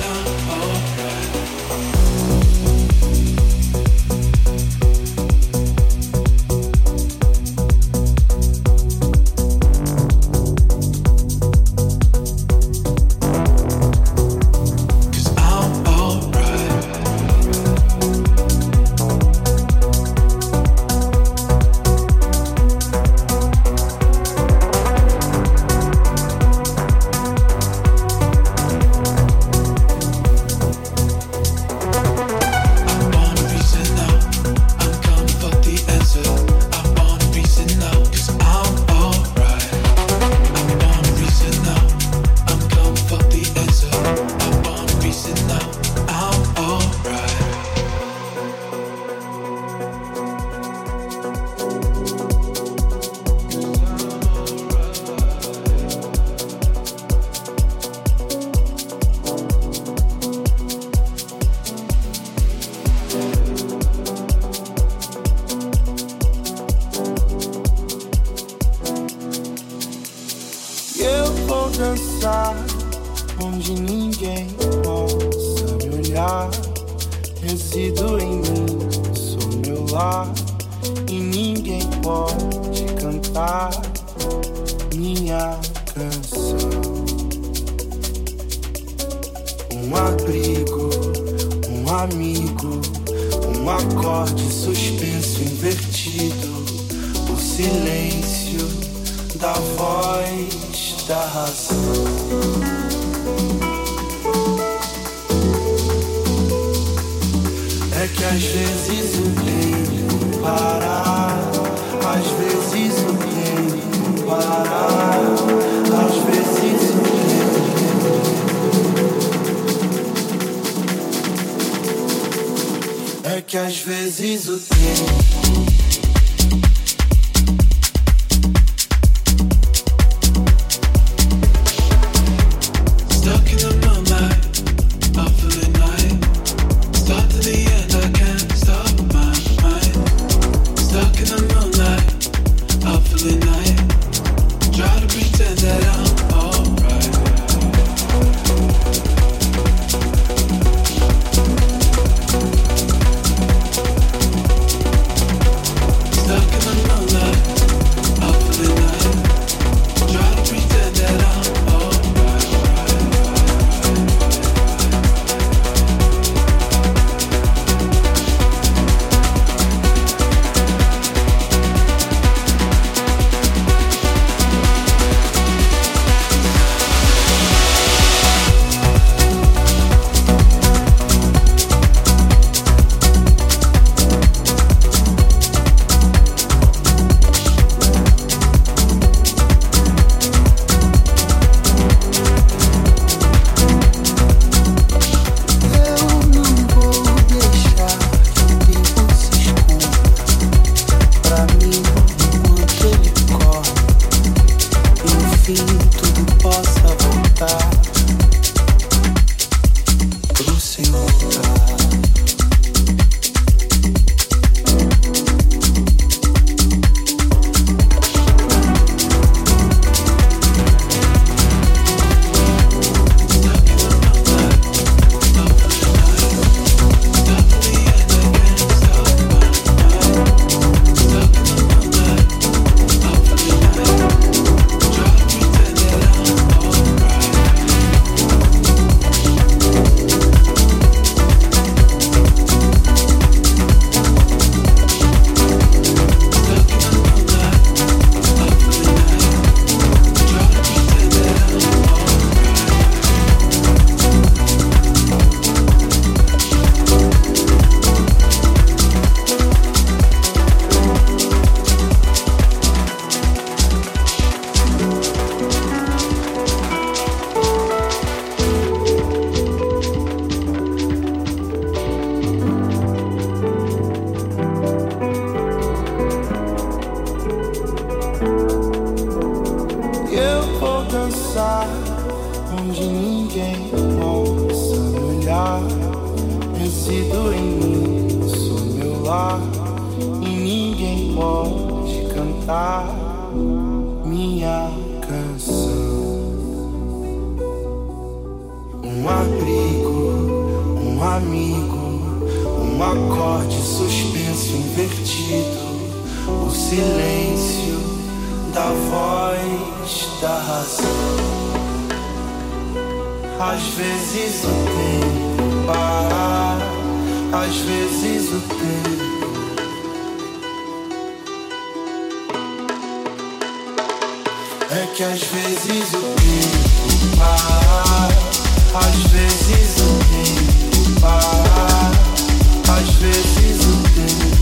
down. da voz da razão. É que às vezes o tempo para, às vezes o tempo para, às vezes o tempo. É que às vezes o tempo. O silêncio da voz da razão. Às vezes o tempo para, às vezes o tempo. É que às vezes o tempo para, às vezes o tempo para, às vezes o tempo.